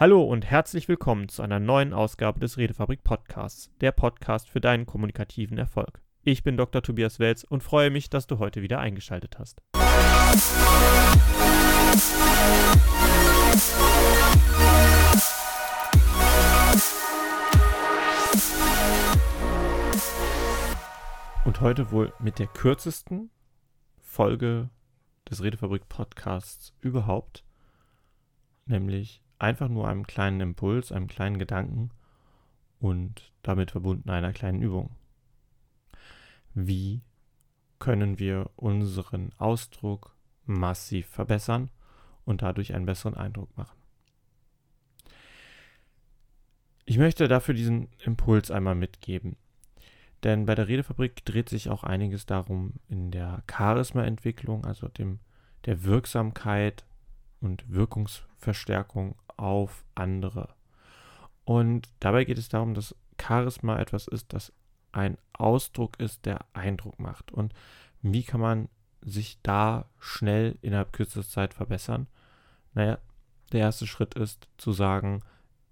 Hallo und herzlich willkommen zu einer neuen Ausgabe des Redefabrik Podcasts, der Podcast für deinen kommunikativen Erfolg. Ich bin Dr. Tobias Welz und freue mich, dass du heute wieder eingeschaltet hast. Und heute wohl mit der kürzesten Folge des Redefabrik Podcasts überhaupt, nämlich einfach nur einem kleinen Impuls, einem kleinen Gedanken und damit verbunden einer kleinen Übung. Wie können wir unseren Ausdruck massiv verbessern und dadurch einen besseren Eindruck machen? Ich möchte dafür diesen Impuls einmal mitgeben. Denn bei der Redefabrik dreht sich auch einiges darum in der Charisma-Entwicklung, also dem, der Wirksamkeit und Wirkungsverstärkung auf andere. Und dabei geht es darum, dass Charisma etwas ist, das ein Ausdruck ist, der Eindruck macht. Und wie kann man sich da schnell innerhalb kürzester Zeit verbessern? Naja, der erste Schritt ist zu sagen,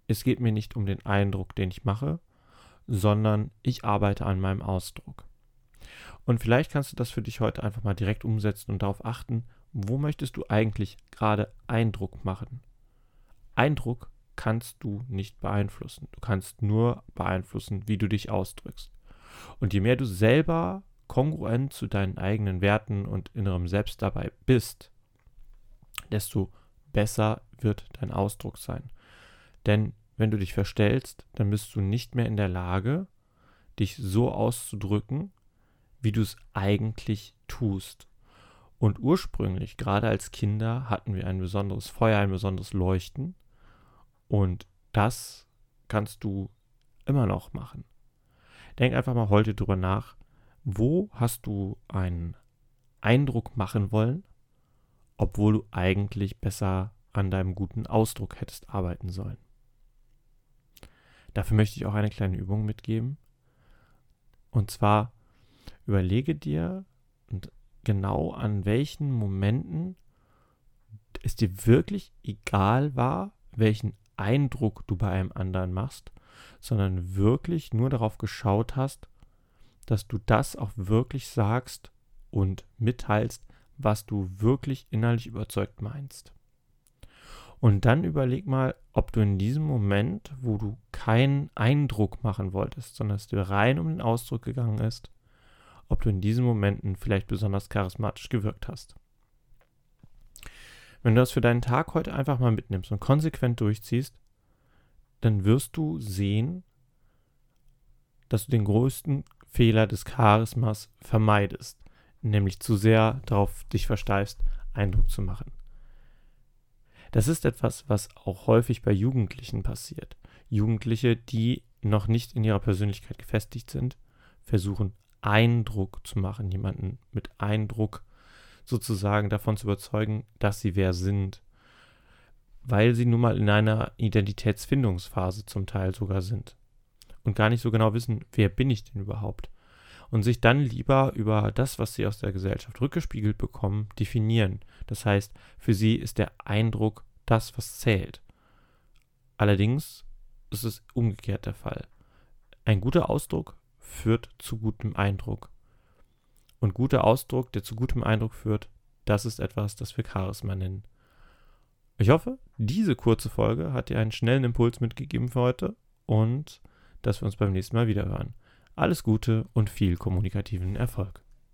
es geht mir nicht um den Eindruck, den ich mache, sondern ich arbeite an meinem Ausdruck. Und vielleicht kannst du das für dich heute einfach mal direkt umsetzen und darauf achten, wo möchtest du eigentlich gerade Eindruck machen? Eindruck kannst du nicht beeinflussen. Du kannst nur beeinflussen, wie du dich ausdrückst. Und je mehr du selber kongruent zu deinen eigenen Werten und innerem Selbst dabei bist, desto besser wird dein Ausdruck sein. Denn wenn du dich verstellst, dann bist du nicht mehr in der Lage, dich so auszudrücken, wie du es eigentlich tust. Und ursprünglich, gerade als Kinder, hatten wir ein besonderes Feuer, ein besonderes Leuchten. Und das kannst du immer noch machen. Denk einfach mal heute drüber nach, wo hast du einen Eindruck machen wollen, obwohl du eigentlich besser an deinem guten Ausdruck hättest arbeiten sollen. Dafür möchte ich auch eine kleine Übung mitgeben. Und zwar überlege dir genau an welchen Momenten es dir wirklich egal war, welchen Eindruck du bei einem anderen machst, sondern wirklich nur darauf geschaut hast, dass du das auch wirklich sagst und mitteilst, was du wirklich innerlich überzeugt meinst. Und dann überleg mal, ob du in diesem Moment, wo du keinen Eindruck machen wolltest, sondern es dir rein um den Ausdruck gegangen ist, ob du in diesen Momenten vielleicht besonders charismatisch gewirkt hast. Wenn du das für deinen Tag heute einfach mal mitnimmst und konsequent durchziehst, dann wirst du sehen, dass du den größten Fehler des Charismas vermeidest, nämlich zu sehr darauf dich versteifst, Eindruck zu machen. Das ist etwas, was auch häufig bei Jugendlichen passiert. Jugendliche, die noch nicht in ihrer Persönlichkeit gefestigt sind, versuchen Eindruck zu machen, jemanden mit Eindruck sozusagen davon zu überzeugen, dass sie wer sind, weil sie nun mal in einer Identitätsfindungsphase zum Teil sogar sind und gar nicht so genau wissen, wer bin ich denn überhaupt und sich dann lieber über das, was sie aus der Gesellschaft rückgespiegelt bekommen, definieren. Das heißt, für sie ist der Eindruck das, was zählt. Allerdings ist es umgekehrt der Fall. Ein guter Ausdruck führt zu gutem Eindruck. Und guter Ausdruck, der zu gutem Eindruck führt, das ist etwas, das wir Charisma nennen. Ich hoffe, diese kurze Folge hat dir einen schnellen Impuls mitgegeben für heute und dass wir uns beim nächsten Mal wieder hören. Alles Gute und viel kommunikativen Erfolg.